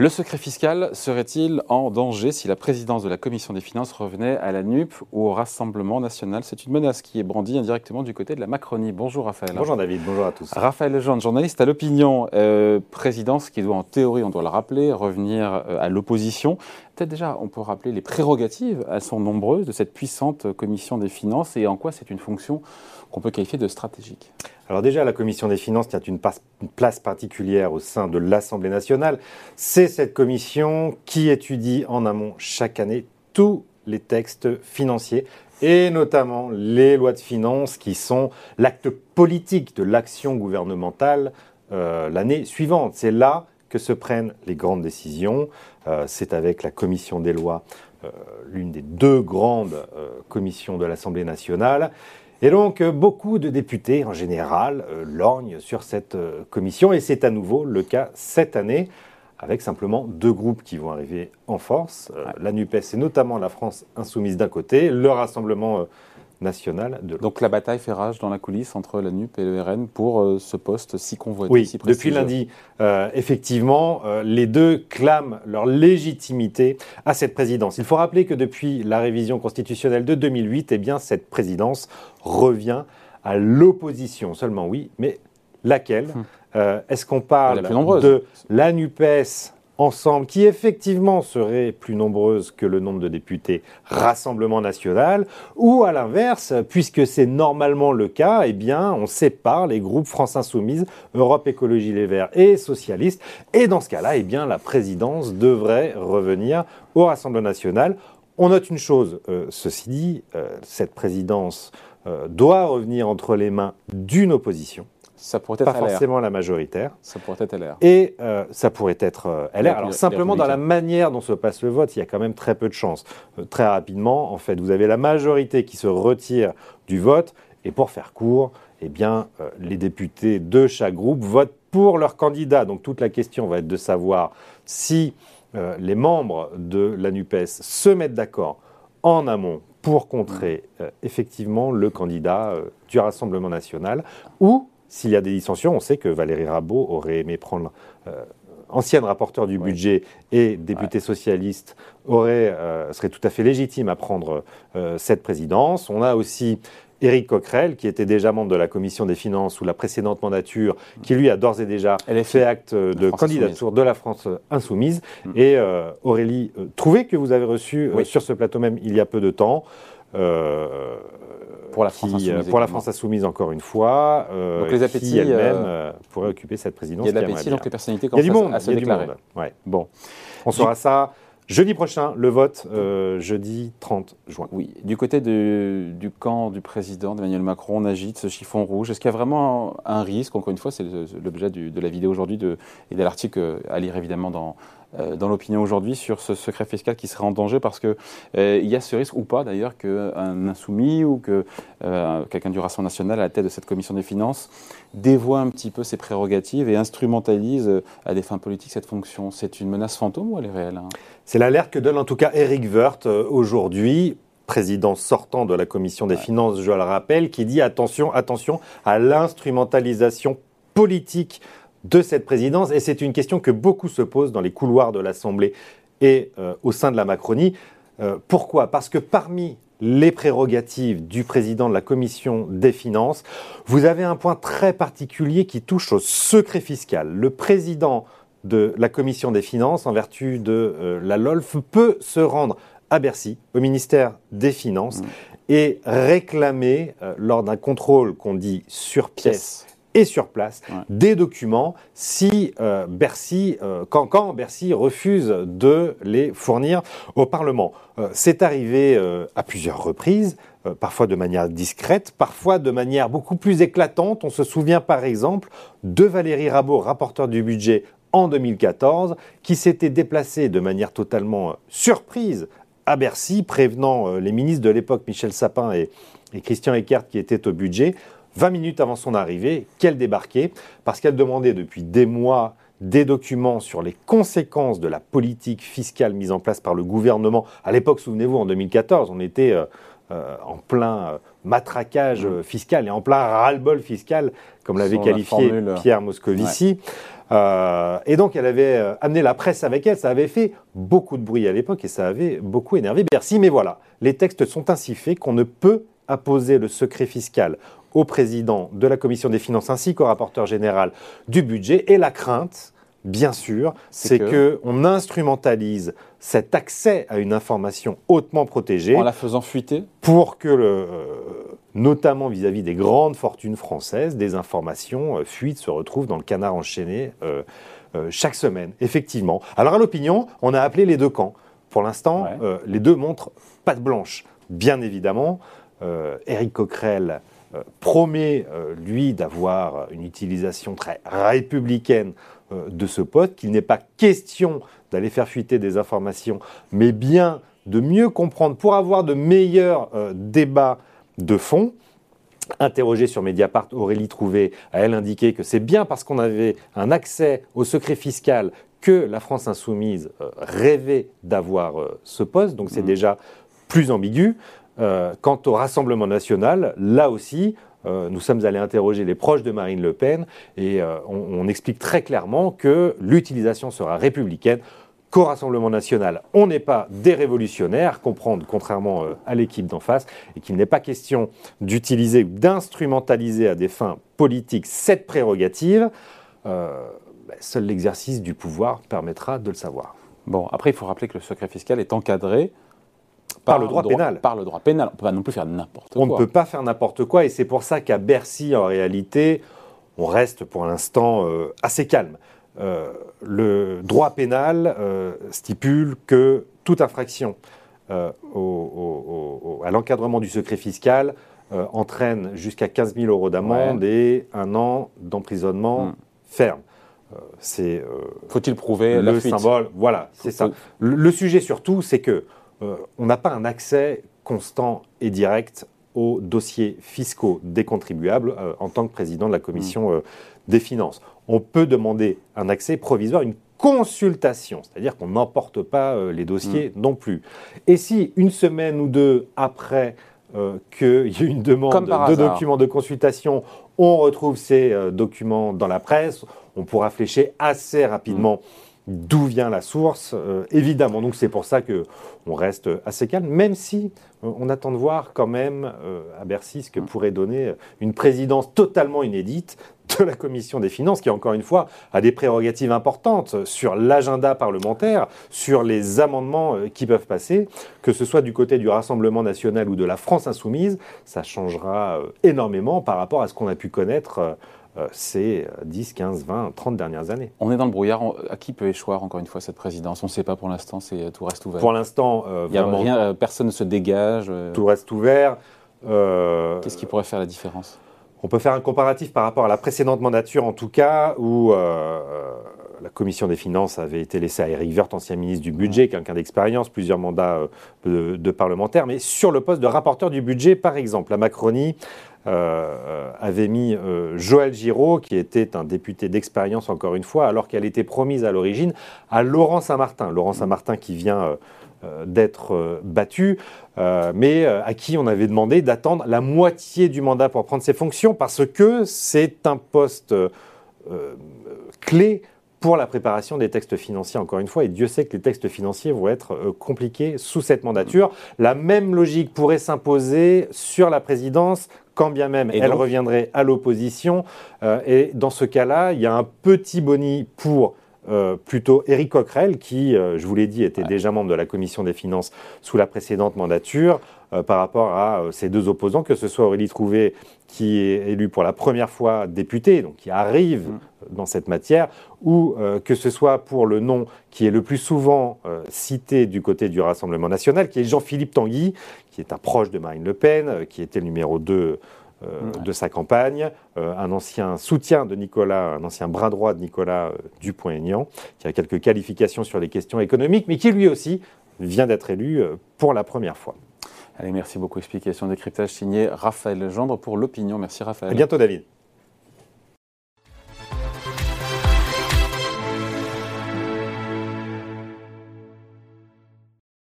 Le secret fiscal serait-il en danger si la présidence de la Commission des finances revenait à la NUP ou au Rassemblement national? C'est une menace qui est brandie indirectement du côté de la Macronie. Bonjour Raphaël. Bonjour David, bonjour à tous. Raphaël Lejeune, journaliste à l'opinion, euh, présidence qui doit en théorie, on doit le rappeler, revenir euh, à l'opposition. Déjà, on peut rappeler les prérogatives, elles sont nombreuses, de cette puissante Commission des finances et en quoi c'est une fonction qu'on peut qualifier de stratégique? Alors déjà, la Commission des finances tient une, place particulière au sein de l'Assemblée nationale. C'est cette commission qui étudie en amont chaque année tous les textes financiers et notamment les lois de finances qui sont l'acte politique de l'action gouvernementale euh, l'année suivante. C'est là que se prennent les grandes décisions. Euh, c'est avec la commission des lois, euh, l'une des deux grandes commissions de l'Assemblée nationale. Et donc, euh, beaucoup de députés, en général, euh, lorgnent sur cette euh, commission, et c'est à nouveau le cas cette année, avec simplement deux groupes qui vont arriver en force, la NUPES et notamment la France insoumise d'un côté, le Rassemblement nationale de Donc la bataille fait rage dans la coulisse entre la NUP et le RN pour euh, ce poste si convoité. Oui, depuis lundi, euh, effectivement, euh, les deux clament leur légitimité à cette présidence. Il faut rappeler que depuis la révision constitutionnelle de 2008, eh bien, cette présidence revient à l'opposition. Seulement oui, mais laquelle? Hum. Est-ce qu'on parle de la NUPES ensemble, qui effectivement serait plus nombreuse que le nombre de députés Rassemblement national, ou à l'inverse, puisque c'est normalement le cas, eh bien, on sépare les groupes France Insoumise, Europe Écologie Les Verts et Socialistes, et dans ce cas-là, eh bien, la présidence devrait revenir au Rassemblement national. On note une chose, euh, ceci dit, euh, cette présidence euh, doit revenir entre les mains d'une opposition. Ça pourrait être pas forcément la majoritaire. Ça pourrait être LR. Et euh, ça pourrait être euh, LR. Alors simplement dans la manière dont se passe le vote, il y a quand même très peu de chances. Euh, très rapidement, en fait, vous avez la majorité qui se retire du vote. Et pour faire court, eh bien, les députés de chaque groupe votent pour leur candidat. Donc toute la question va être de savoir si les membres de la NUPES se mettent d'accord en amont pour contrer effectivement le candidat du Rassemblement national ou s'il y a des dissensions, on sait que Valérie Rabault aurait aimé prendre, euh, ancienne rapporteure du budget et députée socialiste, aurait, euh, serait tout à fait légitime à prendre euh, cette présidence. On a aussi Éric Coquerel, qui était déjà membre de la commission des finances sous la précédente mandature, qui lui a d'ores et déjà fait acte de candidature de la France insoumise. Mm. Et Aurélie Trouvé, que vous avez reçu sur ce plateau même il y a peu de temps, pour la France insoumise. Pour la France insoumise, encore une fois. Euh, donc les appétits. Qui elle-même euh, euh, pourrait occuper cette présidence. Il y a de l'appétit, donc les personnalités commencent il y a du monde, à, se déclarer. Du monde. Ouais. Bon. On saura ça. Jeudi prochain, le vote, jeudi 30 juin. Oui, du côté du camp du président Emmanuel Macron, on agite ce chiffon rouge. Est-ce qu'il y a vraiment un, risque Encore une fois, c'est l'objet de la vidéo aujourd'hui et de l'article à lire évidemment dans, euh, dans l'opinion aujourd'hui sur ce secret fiscal qui serait en danger parce qu'il euh, il y a ce risque ou pas d'ailleurs qu'un insoumis ou que euh, quelqu'un du Rassemblement national à la tête de cette commission des finances dévoie un petit peu ses prérogatives et instrumentalise à des fins politiques cette fonction. C'est une menace fantôme ou elle est réelle hein? C'est l'alerte que donne en tout cas Eric Woerth aujourd'hui président sortant de la commission des finances, je le rappelle, qui dit attention, attention à l'instrumentalisation politique de cette présidence. Et c'est une question que beaucoup se posent dans les couloirs de l'Assemblée et euh, au sein de la Macronie. Euh, pourquoi? Parce que parmi les prérogatives du président de la commission des finances, vous avez un point très particulier qui touche au secret fiscal. Le président de la commission des finances, en vertu de euh, la LOLF, peut se rendre à Bercy, au ministère des Finances, mmh. et réclamer, lors d'un contrôle qu'on dit sur pièce, et sur place des documents si euh, Bercy, euh, quand, quand, Bercy refuse de les fournir au Parlement. Euh, c'est arrivé à plusieurs reprises, parfois de manière discrète, parfois de manière beaucoup plus éclatante. On se souvient par exemple de Valérie Rabault, rapporteur du budget en 2014, qui s'était déplacée de manière totalement surprise à Bercy, prévenant les ministres de l'époque, Michel Sapin et, et Christian Eckert, qui étaient au budget, 20 minutes avant son arrivée, qu'elle débarquait, parce qu'elle demandait depuis des mois des documents sur les conséquences de la politique fiscale mise en place par le gouvernement. À l'époque, souvenez-vous, en 2014, on était euh, en plein matraquage mmh. fiscal et en plein ras-le-bol fiscal, comme l'avait qualifié Pierre Moscovici. et donc, elle avait amené la presse avec elle. Ça avait fait beaucoup de bruit à l'époque et ça avait beaucoup énervé Bercy. Mais voilà, les textes sont ainsi faits qu'on ne peut apposer le secret fiscal au président de la commission des finances ainsi qu'au rapporteur général du budget. Et la crainte, bien sûr, c'est qu'on instrumentalise cet accès à une information hautement protégée. En la faisant fuiter Pour que, le, notamment vis-à-vis des grandes fortunes françaises, des informations euh, fuites se retrouvent dans le canard enchaîné euh, euh, chaque semaine, effectivement. Alors à l'opinion, on a appelé les deux camps. Pour l'instant, les deux montrent patte blanche. Bien évidemment, Éric Coquerel euh, promet, euh, lui, d'avoir une utilisation très républicaine euh, de ce poste, qu'il n'est pas question d'aller faire fuiter des informations, mais bien de mieux comprendre pour avoir de meilleurs débats de fond. Interrogée sur Mediapart, Aurélie Trouvé a elle indiqué que c'est bien parce qu'on avait un accès au secret fiscal que la France insoumise rêvait d'avoir ce poste, donc c'est mmh. déjà plus ambigu. Euh, quant au Rassemblement national, là aussi, euh, nous sommes allés interroger les proches de Marine Le Pen et euh, on, explique très clairement que l'utilisation sera républicaine. Qu'au Rassemblement national, on n'est pas des révolutionnaires, comprendre contrairement à l'équipe d'en face, et qu'il n'est pas question d'utiliser ou d'instrumentaliser à des fins politiques cette prérogative. Ben, seul l'exercice du pouvoir permettra de le savoir. Bon, après, il faut rappeler que le secret fiscal est encadré par, le droit, pénal. Par le droit pénal. On ne peut pas non plus faire n'importe quoi. On ne peut pas faire n'importe quoi et c'est pour ça qu'à Bercy, en réalité, on reste pour l'instant euh, assez calme. Euh, le droit pénal euh, stipule que toute infraction au, à l'encadrement du secret fiscal entraîne jusqu'à 15 000 euros d'amende et un an d'emprisonnement hmm. ferme. c'est faut-il prouver le symbole Voilà, c'est ça. le, sujet surtout, c'est que on n'a pas un accès constant et direct aux dossiers fiscaux des contribuables euh, en tant que président de la commission mm. euh, des finances. On peut demander un accès provisoire, une consultation, c'est-à-dire qu'on n'emporte pas les dossiers mm. non plus. Et si une semaine ou deux après qu'il y ait une demande de documents de consultation, on retrouve ces documents dans la presse, on pourra flécher assez rapidement. Mm d'où vient la source, euh, évidemment. Donc c'est pour ça que on reste assez calme, même si euh, on attend de voir quand même euh, à Bercy ce que pourrait donner une présidence totalement inédite de la commission des finances, qui encore une fois a des prérogatives importantes sur l'agenda parlementaire, sur les amendements qui peuvent passer, que ce soit du côté du Rassemblement national ou de la France insoumise, ça changera énormément par rapport à ce qu'on a pu connaître ces 10, 15, 20, 30 dernières années. On est dans le brouillard. À qui peut échoir, encore une fois, cette présidence? On ne sait pas pour l'instant, tout reste ouvert. Pour l'instant, euh, rien, euh, personne ne se dégage. Tout reste ouvert. Qu'est-ce qui pourrait faire la différence? On peut faire un comparatif par rapport à la précédente mandature, en tout cas, où la commission des finances avait été laissée à Eric Woerth, ancien ministre du budget, quelqu'un d'expérience, plusieurs mandats de, de, parlementaires, mais sur le poste de rapporteur du budget, par exemple, la Macronie euh, avait mis euh, Joël Giraud, qui était un député d'expérience encore une fois, alors qu'elle était promise à l'origine à Laurent Saint-Martin. Laurent Saint-Martin qui vient euh, d'être battu, mais à qui on avait demandé d'attendre la moitié du mandat pour prendre ses fonctions, parce que c'est un poste clé pour la préparation des textes financiers, encore une fois, et Dieu sait que les textes financiers vont être euh, compliqués sous cette mandature. La même logique pourrait s'imposer sur la présidence, quand bien même elle reviendrait à l'opposition. Euh, et dans ce cas-là, il y a un petit boni pour euh, plutôt Éric Coquerel, qui, je vous l'ai dit, était déjà membre de la commission des finances sous la précédente mandature, par rapport à ces deux opposants, que ce soit Aurélie Trouvé, qui est élue pour la première fois députée, donc qui arrive mm dans cette matière, ou euh, que ce soit pour le nom qui est le plus souvent euh, cité du côté du Rassemblement national, qui est Jean-Philippe Tanguy, qui est un proche de Marine Le Pen, euh, qui était le numéro 2 de sa campagne, un ancien soutien de Nicolas, un ancien bras droit de Nicolas Dupont-Aignan, qui a quelques qualifications sur les questions économiques, mais qui lui aussi vient d'être élu pour la première fois. Allez, merci beaucoup. Explication décryptage signé Raphaël Gendre pour l'opinion. Merci Raphaël. À bientôt David.